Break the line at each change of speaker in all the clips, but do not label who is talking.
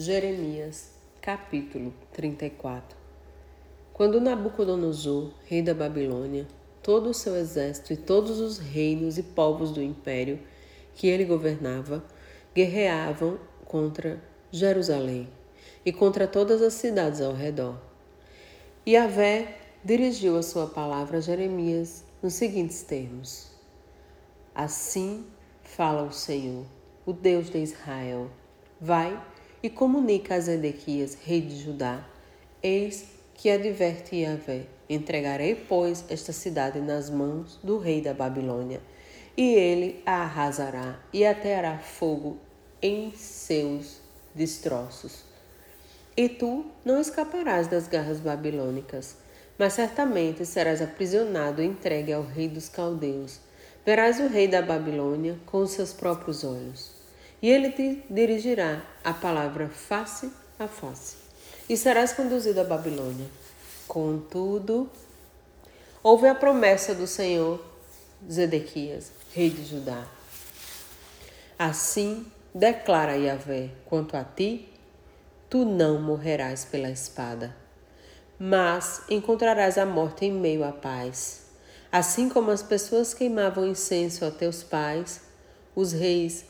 Jeremias, capítulo 34 Quando Nabucodonosor, rei da Babilônia, todo o seu exército e todos os reinos e povos do império que ele governava, guerreavam contra Jerusalém e contra todas as cidades ao redor. E Avé dirigiu a sua palavra a Jeremias nos seguintes termos: Assim fala o Senhor, o Deus de Israel: Vai e comunica a Zedequias, rei de Judá: Eis que adverte Yahvé: Entregarei, pois, esta cidade nas mãos do rei da Babilônia, e ele a arrasará e ateará fogo em seus destroços. E tu não escaparás das garras babilônicas, mas certamente serás aprisionado e entregue ao rei dos caldeus. Verás o rei da Babilônia com seus próprios olhos e ele te dirigirá a palavra face a face, e serás conduzido à Babilônia. Contudo, houve a promessa do Senhor Zedequias, rei de Judá. Assim declara Yahvé: quanto a ti, tu não morrerás pela espada, mas encontrarás a morte em meio à paz. Assim como as pessoas queimavam incenso a teus pais, os reis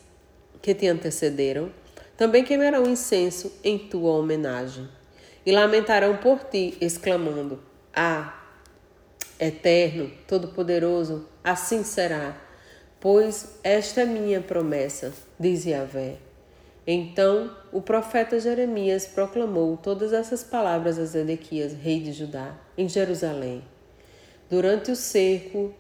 que te antecederam, também queimarão incenso em tua homenagem e lamentarão por ti, exclamando: Ah, Eterno, Todo-Poderoso, assim será, pois esta é minha promessa, diz Yahvé. Então o profeta Jeremias proclamou todas essas palavras a Zedequias, rei de Judá, em Jerusalém. Durante o cerco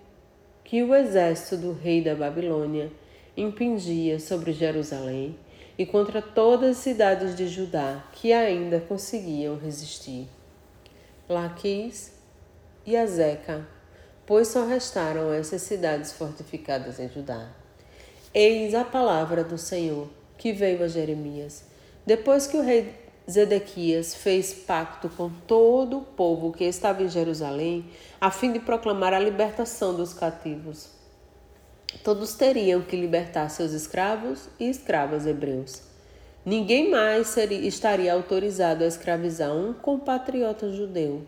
que o exército do rei da Babilônia impingia sobre Jerusalém e contra todas as cidades de Judá que ainda conseguiam resistir. Laquis e Azeca, pois só restaram essas cidades fortificadas em Judá. Eis a palavra do Senhor que veio a Jeremias, depois que o rei Zedequias fez pacto com todo o povo que estava em Jerusalém, a fim de proclamar a libertação dos cativos todos teriam que libertar seus escravos e escravas hebreus. Ninguém mais seria, estaria autorizado a escravizar um compatriota judeu.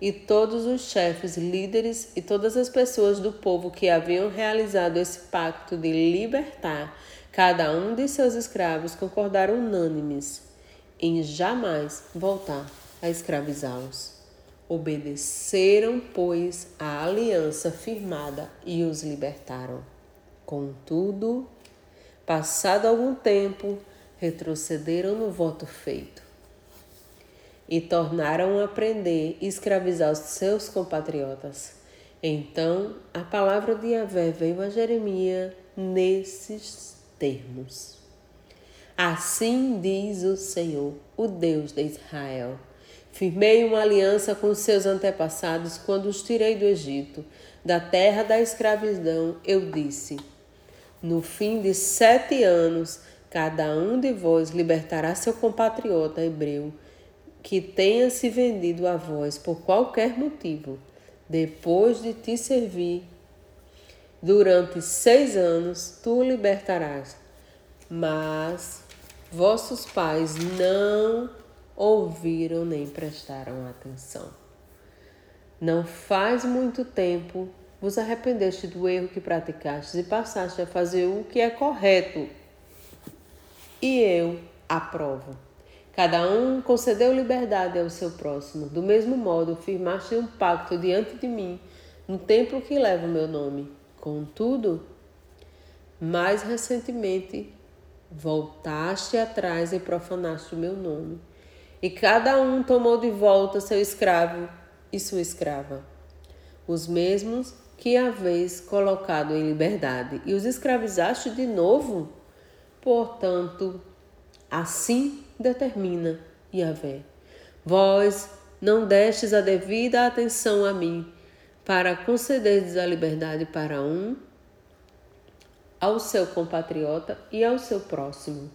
E todos os chefes, líderes e todas as pessoas do povo que haviam realizado esse pacto de libertar cada um de seus escravos concordaram unânimes em jamais voltar a escravizá-los. Obedeceram, pois, à aliança firmada e os libertaram. Contudo, passado algum tempo, retrocederam no voto feito e tornaram a prender e escravizar os seus compatriotas. Então a palavra de Yahvé veio a Jeremias nesses termos. Assim diz o Senhor, o Deus de Israel Firmei uma aliança com seus antepassados quando os tirei do Egito, da terra da escravidão. Eu disse: No fim de sete anos, cada um de vós libertará seu compatriota hebreu que tenha se vendido a vós por qualquer motivo, depois de te servir. Durante seis anos tu o libertarás, mas vossos pais não ouviram nem prestaram atenção. Não faz muito tempo vos arrependeste do erro que praticaste e passaste a fazer o que é correto. E eu aprovo. Cada um concedeu liberdade ao seu próximo. Do mesmo modo, firmaste um pacto diante de mim, no templo que leva o meu nome. Contudo, mais recentemente, voltaste atrás e profanaste o meu nome e cada um tomou de volta seu escravo e sua escrava, os mesmos que haveis colocado em liberdade, e os escravizaste de novo? Portanto, assim determina Yahvé. Vós não destes a devida atenção a mim, para concederdes a liberdade para um, ao seu compatriota e ao seu próximo.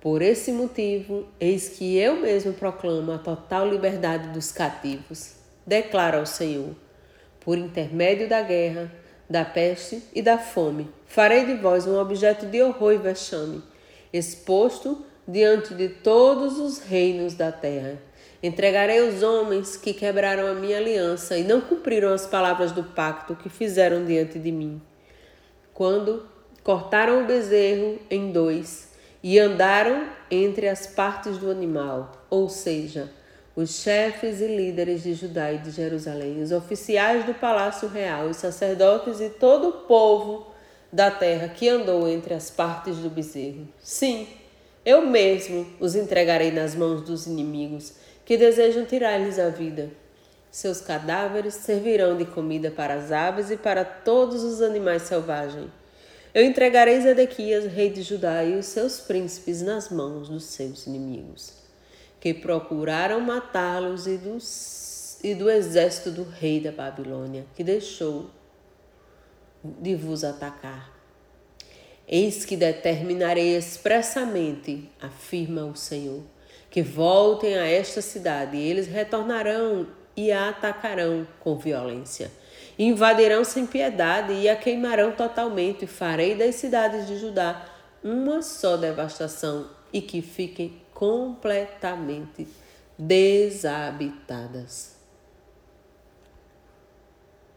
Por esse motivo, eis que eu mesmo proclamo a total liberdade dos cativos, declara ao Senhor. Por intermédio da guerra, da peste e da fome, farei de vós um objeto de horror e vexame, exposto diante de todos os reinos da terra. Entregarei os homens que quebraram a minha aliança e não cumpriram as palavras do pacto que fizeram diante de mim. Quando cortaram o bezerro em dois e andaram entre as partes do animal, ou seja, os chefes e líderes de Judá e de Jerusalém, os oficiais do palácio real, os sacerdotes e todo o povo da terra que andou entre as partes do bezerro. Sim, eu mesmo os entregarei nas mãos dos inimigos que desejam tirar-lhes a vida. Seus cadáveres servirão de comida para as aves e para todos os animais selvagens. Eu entregarei Zedequias, rei de Judá, e os seus príncipes nas mãos dos seus inimigos, que procuraram matá-los e, e do exército do rei da Babilônia, que deixou de vos atacar. Eis que determinarei expressamente, afirma o Senhor, que voltem a esta cidade, e eles retornarão e a atacarão com violência invadirão sem piedade e a queimarão totalmente. Farei das cidades de Judá uma só devastação e que fiquem completamente desabitadas.